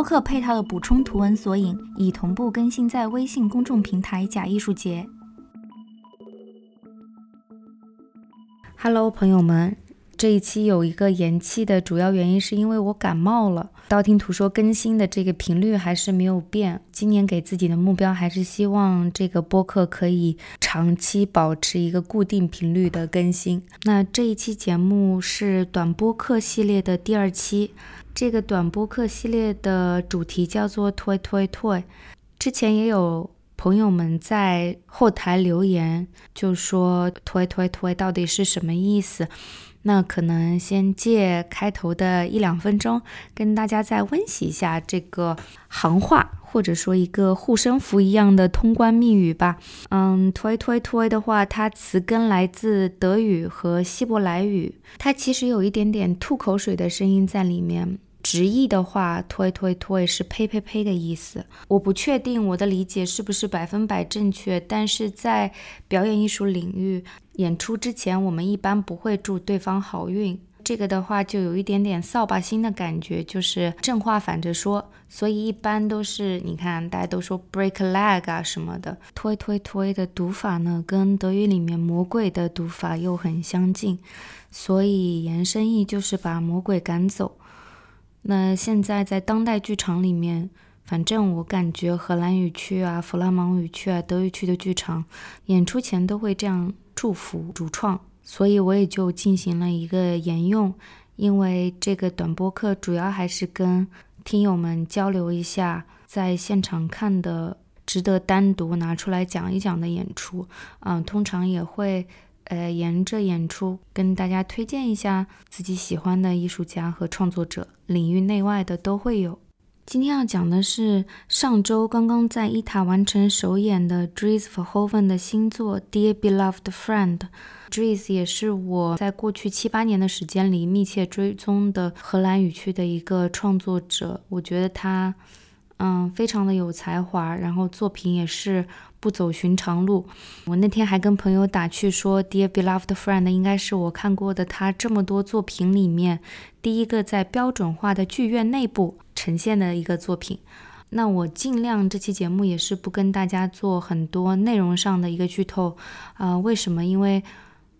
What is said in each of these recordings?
播客配套的补充图文索引已同步更新在微信公众平台“假艺术节”。Hello，朋友们。这一期有一个延期的主要原因是因为我感冒了。道听途说更新的这个频率还是没有变。今年给自己的目标还是希望这个播客可以长期保持一个固定频率的更新。那这一期节目是短播客系列的第二期。这个短播客系列的主题叫做 “toy toy toy”。之前也有朋友们在后台留言，就说 “toy toy toy” 到底是什么意思？那可能先借开头的一两分钟，跟大家再温习一下这个行话，或者说一个护身符一样的通关密语吧。嗯，推推推的话，它词根来自德语和希伯来语，它其实有一点点吐口水的声音在里面。直译的话，推推推是呸呸呸的意思。我不确定我的理解是不是百分百正确，但是在表演艺术领域，演出之前我们一般不会祝对方好运。这个的话就有一点点扫把星的感觉，就是正话反着说。所以一般都是，你看大家都说 break leg 啊什么的，推推推的读法呢，跟德语里面魔鬼的读法又很相近，所以延伸意就是把魔鬼赶走。那现在在当代剧场里面，反正我感觉荷兰语区啊、弗拉芒语区啊、德语区的剧场演出前都会这样祝福主创，所以我也就进行了一个沿用。因为这个短播课主要还是跟听友们交流一下在现场看的值得单独拿出来讲一讲的演出，嗯，通常也会。呃，沿着演出跟大家推荐一下自己喜欢的艺术家和创作者，领域内外的都会有。今天要讲的是上周刚刚在伊塔完成首演的 Dries Verhoeven 的新作《Dear Beloved Friend》。Dries 也是我在过去七八年的时间里密切追踪的荷兰语区的一个创作者，我觉得他。嗯，非常的有才华，然后作品也是不走寻常路。我那天还跟朋友打趣说，《Dear Beloved Friend》应该是我看过的他这么多作品里面第一个在标准化的剧院内部呈现的一个作品。那我尽量这期节目也是不跟大家做很多内容上的一个剧透啊？为什么？因为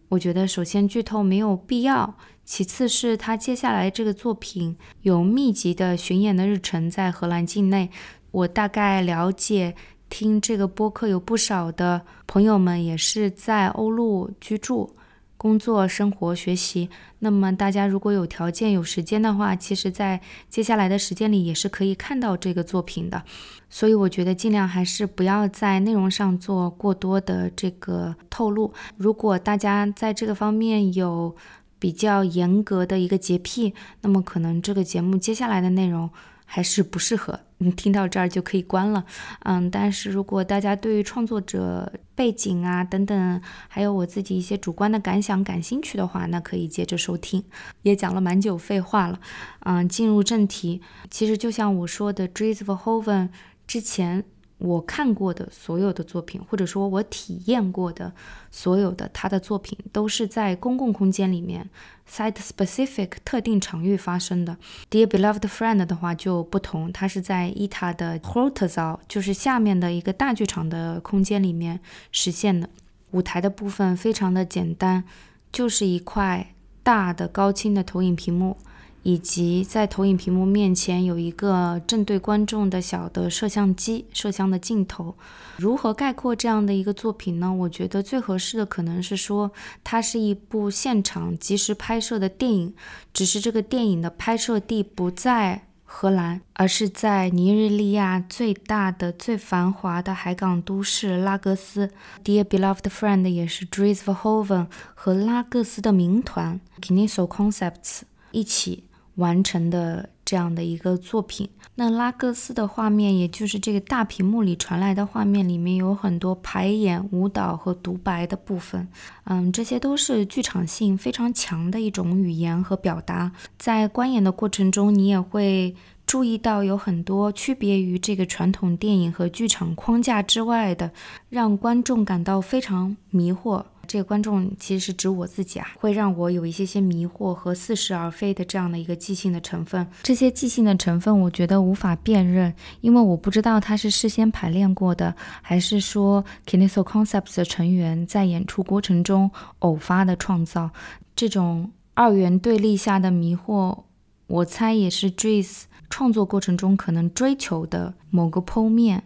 我觉得首先剧透没有必要。其次是他接下来这个作品有密集的巡演的日程在荷兰境内，我大概了解，听这个播客有不少的朋友们也是在欧陆居住、工作、生活、学习。那么大家如果有条件、有时间的话，其实在接下来的时间里也是可以看到这个作品的。所以我觉得尽量还是不要在内容上做过多的这个透露。如果大家在这个方面有，比较严格的一个洁癖，那么可能这个节目接下来的内容还是不适合。你听到这儿就可以关了。嗯，但是如果大家对于创作者背景啊等等，还有我自己一些主观的感想感兴趣的话，那可以接着收听。也讲了蛮久废话了，嗯，进入正题。其实就像我说的 dreams of hoven 之前。我看过的所有的作品，或者说我体验过的所有的他的作品，都是在公共空间里面，site-specific 特定场域发生的。Dear beloved friend 的话就不同，它是在伊塔的 Hortzaal，就是下面的一个大剧场的空间里面实现的。舞台的部分非常的简单，就是一块大的高清的投影屏幕。以及在投影屏幕面前有一个正对观众的小的摄像机、摄像的镜头。如何概括这样的一个作品呢？我觉得最合适的可能是说，它是一部现场即时拍摄的电影，只是这个电影的拍摄地不在。荷兰，而是在尼日利亚最大的、最繁华的海港都市拉各斯。Dear beloved friend 也是 Dries Verhoven 和拉各斯的民团 Kiniso Concepts 一起完成的这样的一个作品。那拉各斯的画面，也就是这个大屏幕里传来的画面，里面有很多排演、舞蹈和独白的部分。嗯，这些都是剧场性非常强的一种语言和表达。在观演的过程中，你也会。注意到有很多区别于这个传统电影和剧场框架之外的，让观众感到非常迷惑。这个观众其实是指我自己啊，会让我有一些些迷惑和似是而非的这样的一个即兴的成分。这些即兴的成分，我觉得无法辨认，因为我不知道它是事先排练过的，还是说 Kineso Concepts 的成员在演出过程中偶发的创造。这种二元对立下的迷惑，我猜也是 Dries。创作过程中可能追求的某个剖面，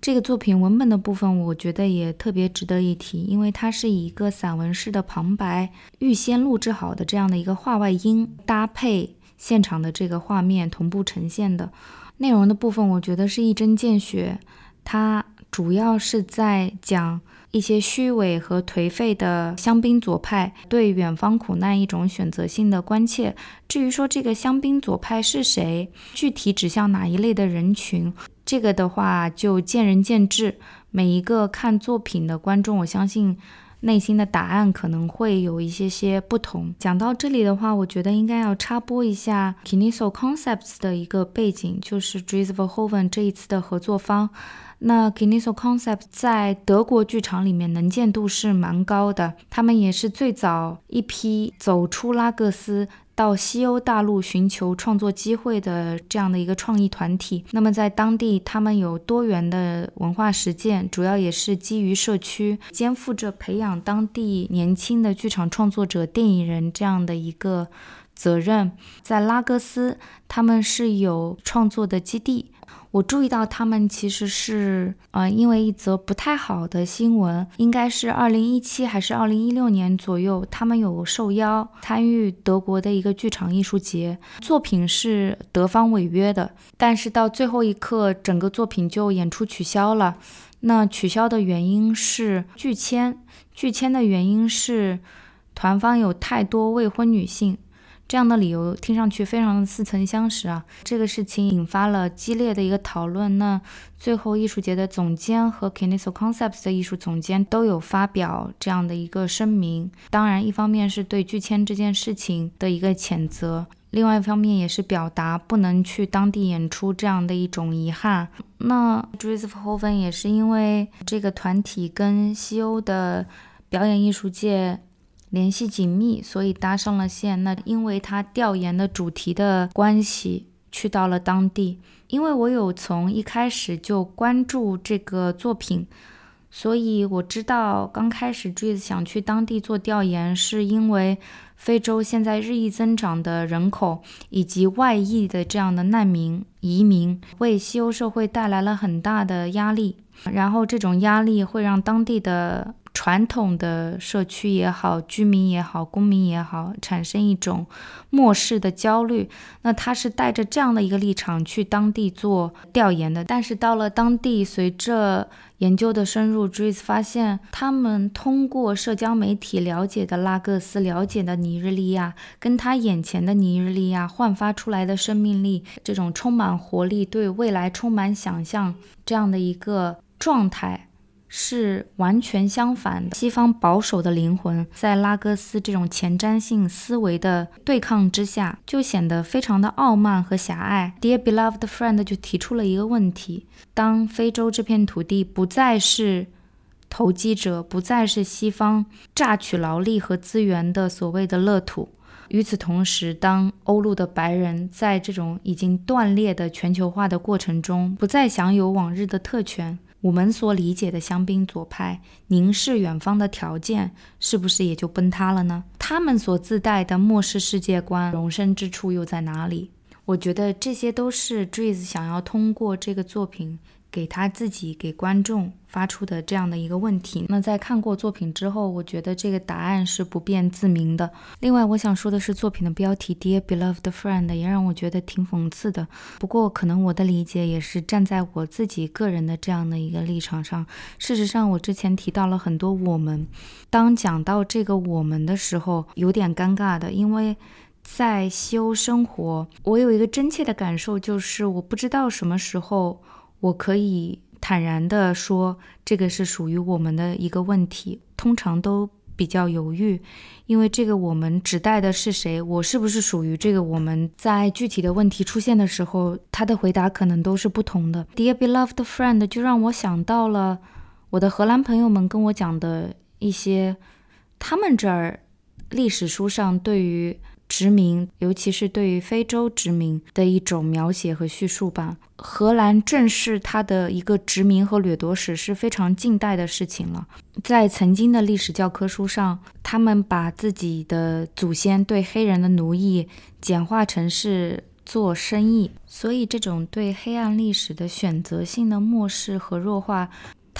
这个作品文本的部分，我觉得也特别值得一提，因为它是以一个散文式的旁白，预先录制好的这样的一个画外音，搭配现场的这个画面同步呈现的。内容的部分，我觉得是一针见血，它主要是在讲。一些虚伪和颓废的香槟左派对远方苦难一种选择性的关切。至于说这个香槟左派是谁，具体指向哪一类的人群，这个的话就见仁见智。每一个看作品的观众，我相信内心的答案可能会有一些些不同。讲到这里的话，我觉得应该要插播一下 KinesoConcepts 的一个背景，就是 Dries Verhoeven 这一次的合作方。那 KinesoConcepts 在德国剧场里面能见度是蛮高的，他们也是最早一批走出拉各斯到西欧大陆寻求创作机会的这样的一个创意团体。那么在当地，他们有多元的文化实践，主要也是基于社区，肩负着培养当地年轻的剧场创作者、电影人这样的一个责任。在拉各斯，他们是有创作的基地。我注意到他们其实是，呃，因为一则不太好的新闻，应该是二零一七还是二零一六年左右，他们有受邀参与德国的一个剧场艺术节，作品是德方违约的，但是到最后一刻，整个作品就演出取消了。那取消的原因是拒签，拒签的原因是团方有太多未婚女性。这样的理由听上去非常的似曾相识啊！这个事情引发了激烈的一个讨论。那最后艺术节的总监和 Kiniso Concepts 的艺术总监都有发表这样的一个声明。当然，一方面是对拒签这件事情的一个谴责，另外一方面也是表达不能去当地演出这样的一种遗憾。那 Dries Verhoeven 也是因为这个团体跟西欧的表演艺术界。联系紧密，所以搭上了线。那因为他调研的主题的关系，去到了当地。因为我有从一开始就关注这个作品，所以我知道刚开始 jis 想去当地做调研，是因为非洲现在日益增长的人口以及外溢的这样的难民移民，为西欧社会带来了很大的压力。然后这种压力会让当地的。传统的社区也好，居民也好，公民也好，产生一种漠视的焦虑。那他是带着这样的一个立场去当地做调研的。但是到了当地，随着研究的深入 d r e s 发现，他们通过社交媒体了解的拉各斯，了解的尼日利亚，跟他眼前的尼日利亚焕发出来的生命力，这种充满活力、对未来充满想象这样的一个状态。是完全相反的。西方保守的灵魂在拉各斯这种前瞻性思维的对抗之下，就显得非常的傲慢和狭隘。Dear beloved friend 就提出了一个问题：当非洲这片土地不再是投机者，不再是西方榨取劳力和资源的所谓的乐土，与此同时，当欧陆的白人在这种已经断裂的全球化的过程中，不再享有往日的特权。我们所理解的香槟左派凝视远方的条件，是不是也就崩塌了呢？他们所自带的末世世界观容身之处又在哪里？我觉得这些都是 Dries 想要通过这个作品给他自己、给观众发出的这样的一个问题。那在看过作品之后，我觉得这个答案是不辩自明的。另外，我想说的是，作品的标题《Dear Beloved Friend》也让我觉得挺讽刺的。不过，可能我的理解也是站在我自己个人的这样的一个立场上。事实上，我之前提到了很多我们，当讲到这个我们的时候，有点尴尬的，因为。在西欧生活，我有一个真切的感受，就是我不知道什么时候我可以坦然地说这个是属于我们的一个问题。通常都比较犹豫，因为这个我们指代的是谁，我是不是属于这个我们？在具体的问题出现的时候，他的回答可能都是不同的。Dear beloved friend，就让我想到了我的荷兰朋友们跟我讲的一些他们这儿历史书上对于。殖民，尤其是对于非洲殖民的一种描写和叙述吧。荷兰正是它的一个殖民和掠夺史是非常近代的事情了。在曾经的历史教科书上，他们把自己的祖先对黑人的奴役简化成是做生意，所以这种对黑暗历史的选择性的漠视和弱化。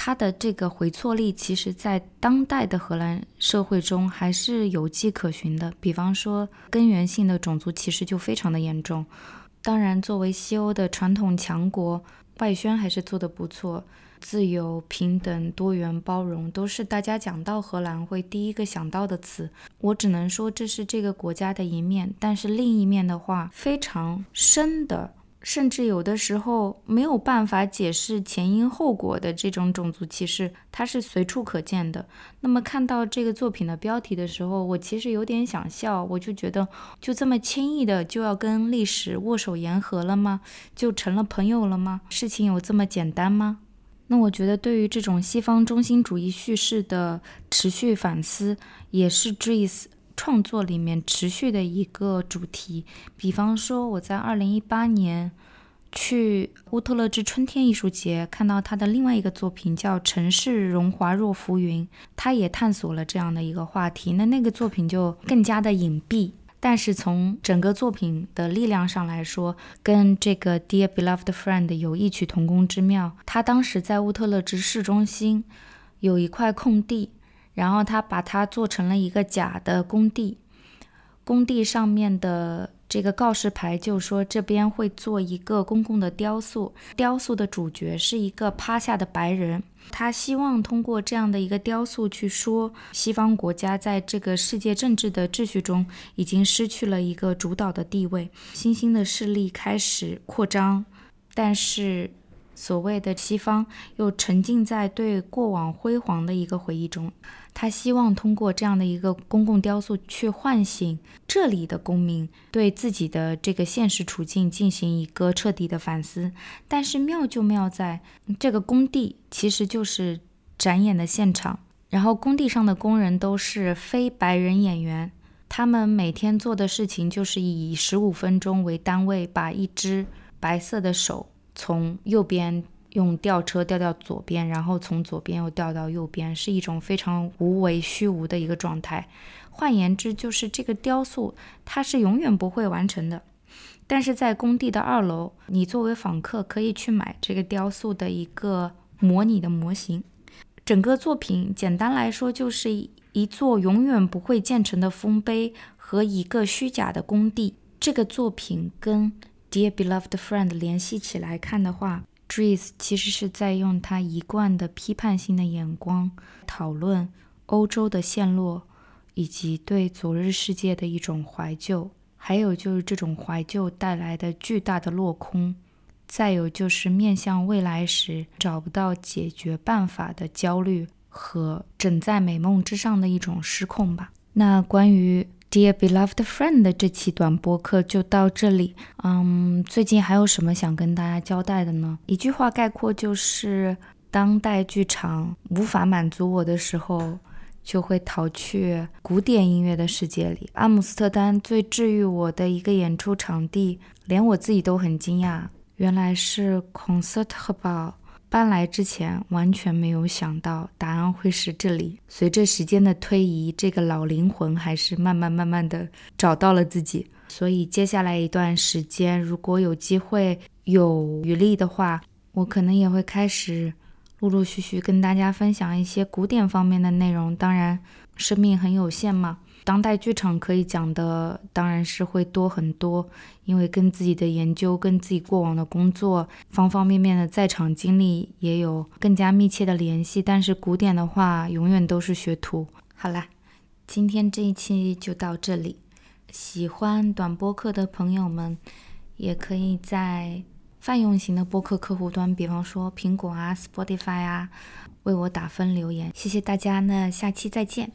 它的这个回错力，其实在当代的荷兰社会中还是有迹可循的。比方说，根源性的种族歧视就非常的严重。当然，作为西欧的传统强国，外宣还是做得不错，自由、平等、多元、包容都是大家讲到荷兰会第一个想到的词。我只能说这是这个国家的一面，但是另一面的话，非常深的。甚至有的时候没有办法解释前因后果的这种种族歧视，它是随处可见的。那么看到这个作品的标题的时候，我其实有点想笑，我就觉得就这么轻易的就要跟历史握手言和了吗？就成了朋友了吗？事情有这么简单吗？那我觉得对于这种西方中心主义叙事的持续反思，也是 Dries。创作里面持续的一个主题，比方说我在二零一八年去乌特勒支春天艺术节看到他的另外一个作品叫《城市荣华若浮云》，他也探索了这样的一个话题。那那个作品就更加的隐蔽，但是从整个作品的力量上来说，跟这个 Dear Beloved Friend 有异曲同工之妙。他当时在乌特勒支市中心有一块空地。然后他把它做成了一个假的工地，工地上面的这个告示牌就说这边会做一个公共的雕塑，雕塑的主角是一个趴下的白人，他希望通过这样的一个雕塑去说西方国家在这个世界政治的秩序中已经失去了一个主导的地位，新兴的势力开始扩张，但是。所谓的西方又沉浸在对过往辉煌的一个回忆中，他希望通过这样的一个公共雕塑去唤醒这里的公民对自己的这个现实处境进行一个彻底的反思。但是妙就妙在这个工地其实就是展演的现场，然后工地上的工人都是非白人演员，他们每天做的事情就是以十五分钟为单位把一只白色的手。从右边用吊车吊到左边，然后从左边又吊到右边，是一种非常无为虚无的一个状态。换言之，就是这个雕塑它是永远不会完成的。但是在工地的二楼，你作为访客可以去买这个雕塑的一个模拟的模型。整个作品简单来说就是一座永远不会建成的丰碑和一个虚假的工地。这个作品跟。Dear beloved friend，联系起来看的话，Dries 其实是在用他一贯的批判性的眼光讨论欧洲的陷落，以及对昨日世界的一种怀旧，还有就是这种怀旧带来的巨大的落空，再有就是面向未来时找不到解决办法的焦虑和枕在美梦之上的一种失控吧。那关于。Dear beloved friend，这期短播课就到这里。嗯，最近还有什么想跟大家交代的呢？一句话概括就是：当代剧场无法满足我的时候，就会逃去古典音乐的世界里。阿姆斯特丹最治愈我的一个演出场地，连我自己都很惊讶，原来是 Concertgebouw。搬来之前完全没有想到答案会是这里。随着时间的推移，这个老灵魂还是慢慢慢慢的找到了自己。所以接下来一段时间，如果有机会有余力的话，我可能也会开始陆陆续续跟大家分享一些古典方面的内容。当然，生命很有限嘛，当代剧场可以讲的当然是会多很多，因为跟自己的研究、跟自己过往的工作方方面面的在场经历也有更加密切的联系。但是古典的话，永远都是学徒。好啦，今天这一期就到这里。喜欢短播客的朋友们，也可以在。泛用型的播客客户端，比方说苹果啊、Spotify 啊，为我打分留言，谢谢大家，那下期再见。